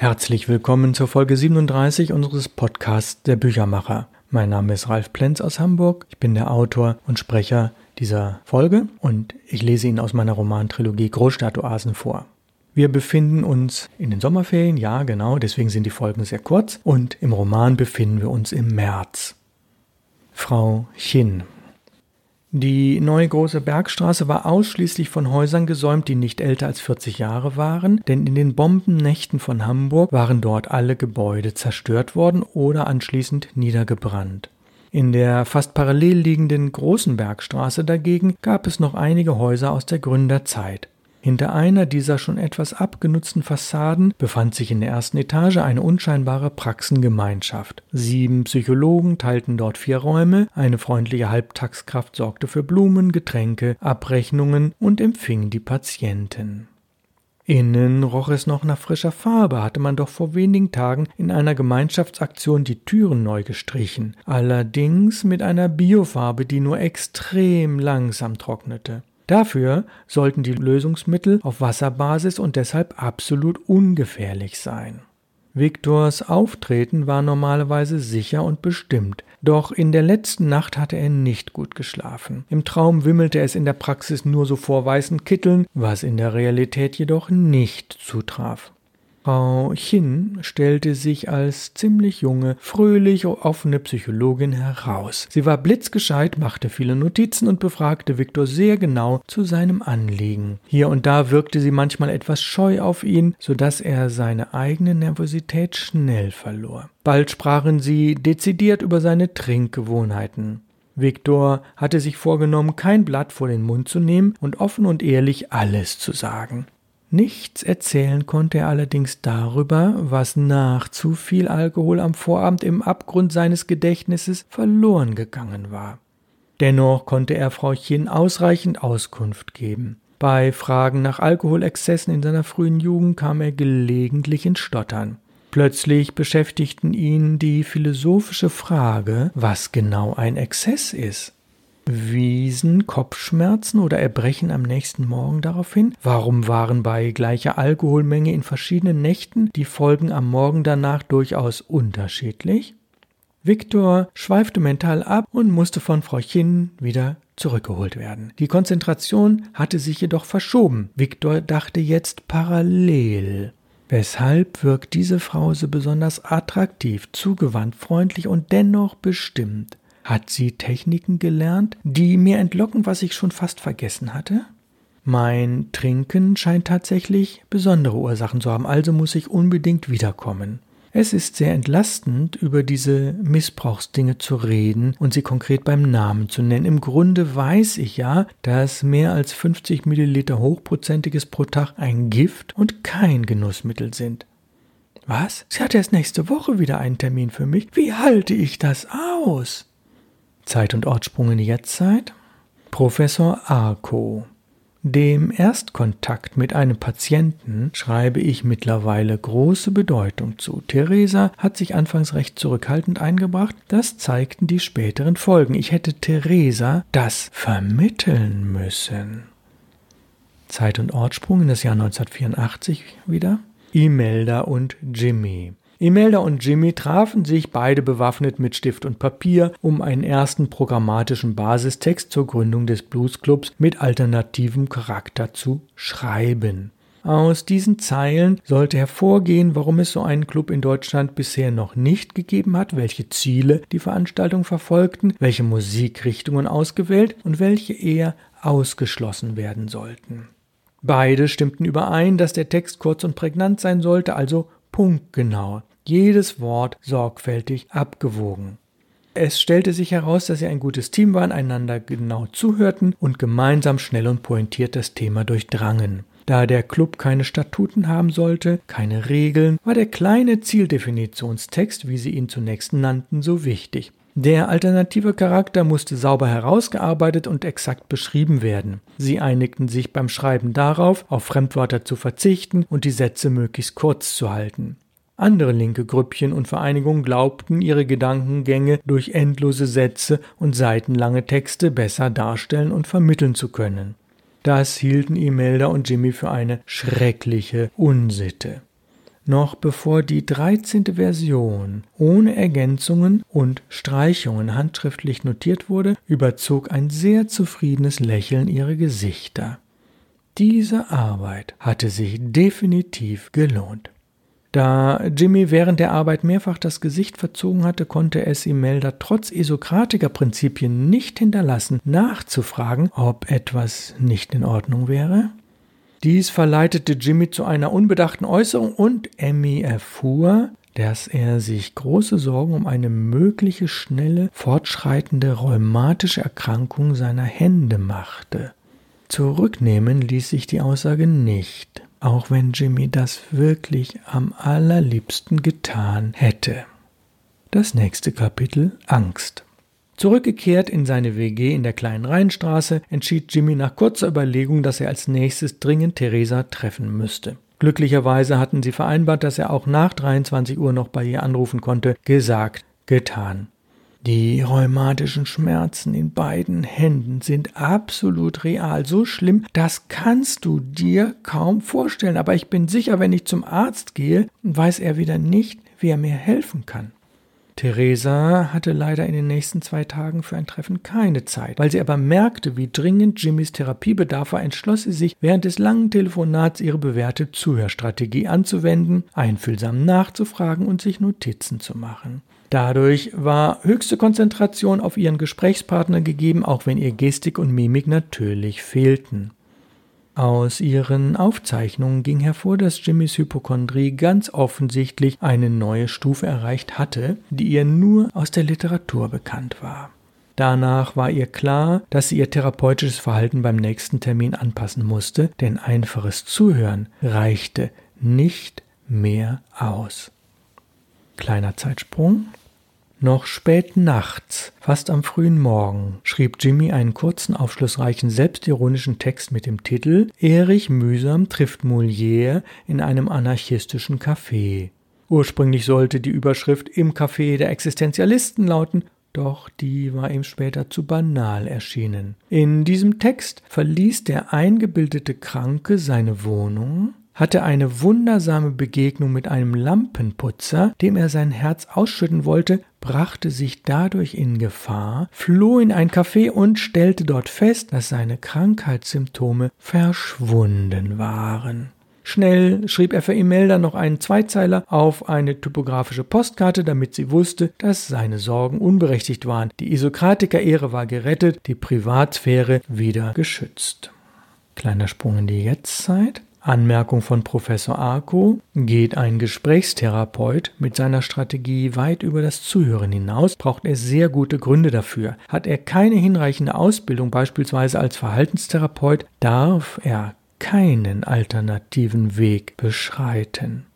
Herzlich willkommen zur Folge 37 unseres Podcasts Der Büchermacher. Mein Name ist Ralf Plenz aus Hamburg. Ich bin der Autor und Sprecher dieser Folge und ich lese Ihnen aus meiner Romantrilogie Großstadtoasen vor. Wir befinden uns in den Sommerferien, ja genau, deswegen sind die Folgen sehr kurz und im Roman befinden wir uns im März. Frau Chin die neue große Bergstraße war ausschließlich von Häusern gesäumt, die nicht älter als 40 Jahre waren, denn in den Bombennächten von Hamburg waren dort alle Gebäude zerstört worden oder anschließend niedergebrannt. In der fast parallel liegenden großen Bergstraße dagegen gab es noch einige Häuser aus der Gründerzeit. Hinter einer dieser schon etwas abgenutzten Fassaden befand sich in der ersten Etage eine unscheinbare Praxengemeinschaft. Sieben Psychologen teilten dort vier Räume, eine freundliche Halbtagskraft sorgte für Blumen, Getränke, Abrechnungen und empfing die Patienten. Innen roch es noch nach frischer Farbe, hatte man doch vor wenigen Tagen in einer Gemeinschaftsaktion die Türen neu gestrichen, allerdings mit einer Biofarbe, die nur extrem langsam trocknete. Dafür sollten die Lösungsmittel auf Wasserbasis und deshalb absolut ungefährlich sein. Viktors Auftreten war normalerweise sicher und bestimmt, doch in der letzten Nacht hatte er nicht gut geschlafen. Im Traum wimmelte es in der Praxis nur so vor weißen Kitteln, was in der Realität jedoch nicht zutraf. Frau Chin stellte sich als ziemlich junge, fröhlich offene Psychologin heraus. Sie war blitzgescheit, machte viele Notizen und befragte Viktor sehr genau zu seinem Anliegen. Hier und da wirkte sie manchmal etwas scheu auf ihn, so dass er seine eigene Nervosität schnell verlor. Bald sprachen sie dezidiert über seine Trinkgewohnheiten. Viktor hatte sich vorgenommen, kein Blatt vor den Mund zu nehmen und offen und ehrlich alles zu sagen. Nichts erzählen konnte er allerdings darüber, was nach zu viel Alkohol am Vorabend im Abgrund seines Gedächtnisses verloren gegangen war. Dennoch konnte er Frau Chin ausreichend Auskunft geben. Bei Fragen nach Alkoholexzessen in seiner frühen Jugend kam er gelegentlich ins Stottern. Plötzlich beschäftigten ihn die philosophische Frage, was genau ein Exzess ist. Wiesen Kopfschmerzen oder Erbrechen am nächsten Morgen darauf hin? Warum waren bei gleicher Alkoholmenge in verschiedenen Nächten die Folgen am Morgen danach durchaus unterschiedlich? Viktor schweifte mental ab und musste von Frau Chin wieder zurückgeholt werden. Die Konzentration hatte sich jedoch verschoben. Viktor dachte jetzt parallel. Weshalb wirkt diese Frau so besonders attraktiv, zugewandt, freundlich und dennoch bestimmt? Hat sie Techniken gelernt, die mir entlocken, was ich schon fast vergessen hatte? Mein Trinken scheint tatsächlich besondere Ursachen zu haben, also muss ich unbedingt wiederkommen. Es ist sehr entlastend, über diese Missbrauchsdinge zu reden und sie konkret beim Namen zu nennen. Im Grunde weiß ich ja, dass mehr als 50 Milliliter Hochprozentiges pro Tag ein Gift und kein Genussmittel sind. Was? Sie hat erst nächste Woche wieder einen Termin für mich. Wie halte ich das aus? Zeit- und Ortsprung in die Jetztzeit. Professor Arco. Dem Erstkontakt mit einem Patienten schreibe ich mittlerweile große Bedeutung zu. Theresa hat sich anfangs recht zurückhaltend eingebracht, das zeigten die späteren Folgen. Ich hätte Theresa das vermitteln müssen. Zeit- und Ortsprung in das Jahr 1984 wieder. Imelda und Jimmy. Imelda und Jimmy trafen sich beide bewaffnet mit Stift und Papier, um einen ersten programmatischen Basistext zur Gründung des Bluesclubs mit alternativem Charakter zu schreiben. Aus diesen Zeilen sollte hervorgehen, warum es so einen Club in Deutschland bisher noch nicht gegeben hat, welche Ziele die Veranstaltung verfolgten, welche Musikrichtungen ausgewählt und welche eher ausgeschlossen werden sollten. Beide stimmten überein, dass der Text kurz und prägnant sein sollte, also punktgenau, jedes Wort sorgfältig abgewogen. Es stellte sich heraus, dass sie ein gutes Team waren, einander genau zuhörten und gemeinsam schnell und pointiert das Thema durchdrangen. Da der Club keine Statuten haben sollte, keine Regeln, war der kleine Zieldefinitionstext, wie sie ihn zunächst nannten, so wichtig. Der alternative Charakter musste sauber herausgearbeitet und exakt beschrieben werden. Sie einigten sich beim Schreiben darauf, auf Fremdwörter zu verzichten und die Sätze möglichst kurz zu halten. Andere linke Grüppchen und Vereinigungen glaubten, ihre Gedankengänge durch endlose Sätze und seitenlange Texte besser darstellen und vermitteln zu können. Das hielten Imelda und Jimmy für eine schreckliche Unsitte. Noch bevor die 13. Version ohne Ergänzungen und Streichungen handschriftlich notiert wurde, überzog ein sehr zufriedenes Lächeln ihre Gesichter. Diese Arbeit hatte sich definitiv gelohnt. Da Jimmy während der Arbeit mehrfach das Gesicht verzogen hatte, konnte es Imelda trotz Isokratiker-Prinzipien nicht hinterlassen, nachzufragen, ob etwas nicht in Ordnung wäre. Dies verleitete Jimmy zu einer unbedachten Äußerung und Emmy erfuhr, dass er sich große Sorgen um eine mögliche schnelle fortschreitende rheumatische Erkrankung seiner Hände machte. Zurücknehmen ließ sich die Aussage nicht, auch wenn Jimmy das wirklich am allerliebsten getan hätte. Das nächste Kapitel Angst. Zurückgekehrt in seine WG in der kleinen Rheinstraße, entschied Jimmy nach kurzer Überlegung, dass er als nächstes dringend Theresa treffen müsste. Glücklicherweise hatten sie vereinbart, dass er auch nach 23 Uhr noch bei ihr anrufen konnte. Gesagt, getan. Die rheumatischen Schmerzen in beiden Händen sind absolut real, so schlimm, das kannst du dir kaum vorstellen. Aber ich bin sicher, wenn ich zum Arzt gehe, weiß er wieder nicht, wie er mir helfen kann. Theresa hatte leider in den nächsten zwei Tagen für ein Treffen keine Zeit. Weil sie aber merkte, wie dringend Jimmys Therapiebedarf war, entschloss sie sich, während des langen Telefonats ihre bewährte Zuhörstrategie anzuwenden, einfühlsam nachzufragen und sich Notizen zu machen. Dadurch war höchste Konzentration auf ihren Gesprächspartner gegeben, auch wenn ihr Gestik und Mimik natürlich fehlten. Aus ihren Aufzeichnungen ging hervor, dass Jimmys Hypochondrie ganz offensichtlich eine neue Stufe erreicht hatte, die ihr nur aus der Literatur bekannt war. Danach war ihr klar, dass sie ihr therapeutisches Verhalten beim nächsten Termin anpassen musste, denn einfaches Zuhören reichte nicht mehr aus. Kleiner Zeitsprung. Noch spät nachts, fast am frühen Morgen, schrieb Jimmy einen kurzen, aufschlussreichen, selbstironischen Text mit dem Titel Erich mühsam trifft Molière in einem anarchistischen Café. Ursprünglich sollte die Überschrift im Café der Existenzialisten lauten, doch die war ihm später zu banal erschienen. In diesem Text verließ der eingebildete Kranke seine Wohnung, hatte eine wundersame Begegnung mit einem Lampenputzer, dem er sein Herz ausschütten wollte, brachte sich dadurch in Gefahr, floh in ein Café und stellte dort fest, dass seine Krankheitssymptome verschwunden waren. Schnell schrieb er für Imelda noch einen Zweizeiler auf eine typografische Postkarte, damit sie wusste, dass seine Sorgen unberechtigt waren. Die Isokratiker-Ehre war gerettet, die Privatsphäre wieder geschützt. Kleiner Sprung in die Jetztzeit. Anmerkung von Professor Arco, geht ein Gesprächstherapeut mit seiner Strategie weit über das Zuhören hinaus, braucht er sehr gute Gründe dafür. Hat er keine hinreichende Ausbildung, beispielsweise als Verhaltenstherapeut, darf er keinen alternativen Weg beschreiten.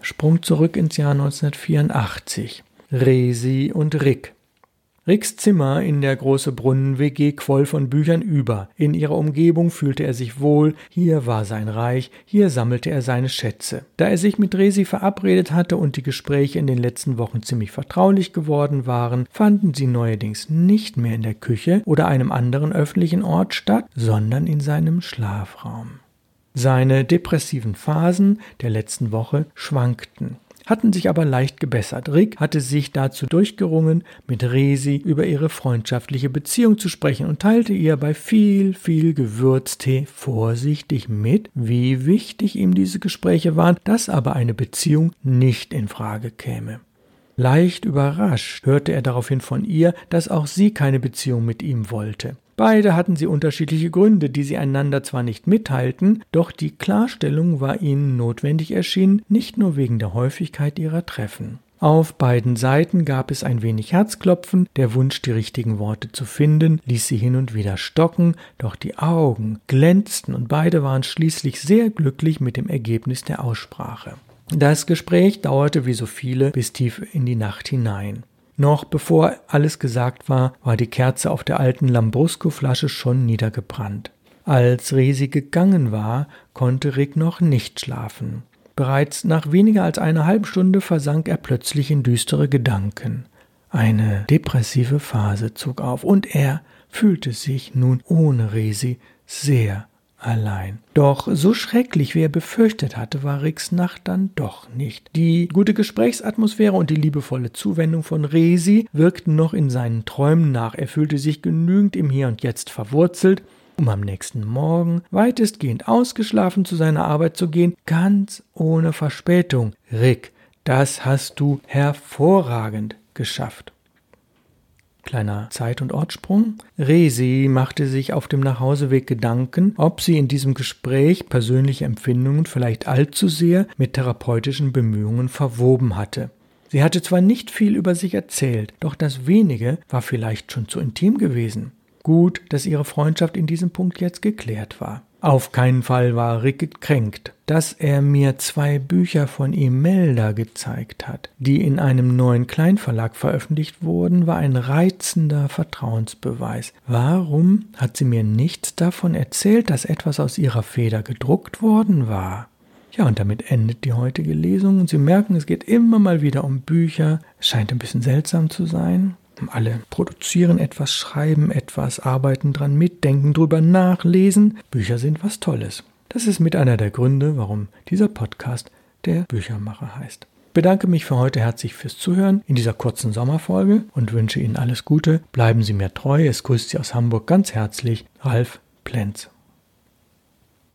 Sprung zurück ins Jahr 1984. Resi und Rick Ricks Zimmer in der große Brunnen-WG quoll von Büchern über. In ihrer Umgebung fühlte er sich wohl, hier war sein Reich, hier sammelte er seine Schätze. Da er sich mit Resi verabredet hatte und die Gespräche in den letzten Wochen ziemlich vertraulich geworden waren, fanden sie neuerdings nicht mehr in der Küche oder einem anderen öffentlichen Ort statt, sondern in seinem Schlafraum. Seine depressiven Phasen der letzten Woche schwankten hatten sich aber leicht gebessert. Rick hatte sich dazu durchgerungen, mit Resi über ihre freundschaftliche Beziehung zu sprechen und teilte ihr bei viel, viel Gewürztee vorsichtig mit, wie wichtig ihm diese Gespräche waren, dass aber eine Beziehung nicht in Frage käme. Leicht überrascht hörte er daraufhin von ihr, dass auch sie keine Beziehung mit ihm wollte. Beide hatten sie unterschiedliche Gründe, die sie einander zwar nicht mitteilten, doch die Klarstellung war ihnen notwendig erschienen, nicht nur wegen der Häufigkeit ihrer Treffen. Auf beiden Seiten gab es ein wenig Herzklopfen, der Wunsch, die richtigen Worte zu finden, ließ sie hin und wieder stocken, doch die Augen glänzten und beide waren schließlich sehr glücklich mit dem Ergebnis der Aussprache. Das Gespräch dauerte wie so viele bis tief in die Nacht hinein. Noch bevor alles gesagt war, war die Kerze auf der alten Lambrusco-Flasche schon niedergebrannt. Als Resi gegangen war, konnte Rick noch nicht schlafen. Bereits nach weniger als einer halben Stunde versank er plötzlich in düstere Gedanken. Eine depressive Phase zog auf und er fühlte sich nun ohne Resi sehr allein. Doch so schrecklich, wie er befürchtet hatte, war Ricks Nacht dann doch nicht. Die gute Gesprächsatmosphäre und die liebevolle Zuwendung von Resi wirkten noch in seinen Träumen nach. Er fühlte sich genügend im Hier und Jetzt verwurzelt, um am nächsten Morgen weitestgehend ausgeschlafen zu seiner Arbeit zu gehen, ganz ohne Verspätung. Rick, das hast du hervorragend geschafft. Kleiner Zeit- und Ortsprung. Resi machte sich auf dem Nachhauseweg Gedanken, ob sie in diesem Gespräch persönliche Empfindungen vielleicht allzu sehr mit therapeutischen Bemühungen verwoben hatte. Sie hatte zwar nicht viel über sich erzählt, doch das wenige war vielleicht schon zu intim gewesen. Gut, dass ihre Freundschaft in diesem Punkt jetzt geklärt war. Auf keinen Fall war Rick gekränkt, dass er mir zwei Bücher von Imelda gezeigt hat, die in einem neuen Kleinverlag veröffentlicht wurden, war ein reizender Vertrauensbeweis. Warum hat sie mir nichts davon erzählt, dass etwas aus ihrer Feder gedruckt worden war? Ja, und damit endet die heutige Lesung und Sie merken, es geht immer mal wieder um Bücher. Es scheint ein bisschen seltsam zu sein. Alle produzieren etwas, schreiben etwas, arbeiten dran mit, denken drüber nach, lesen. Bücher sind was Tolles. Das ist mit einer der Gründe, warum dieser Podcast der Büchermacher heißt. Ich bedanke mich für heute herzlich fürs Zuhören in dieser kurzen Sommerfolge und wünsche Ihnen alles Gute. Bleiben Sie mir treu. Es grüßt Sie aus Hamburg ganz herzlich, Ralf Plenz.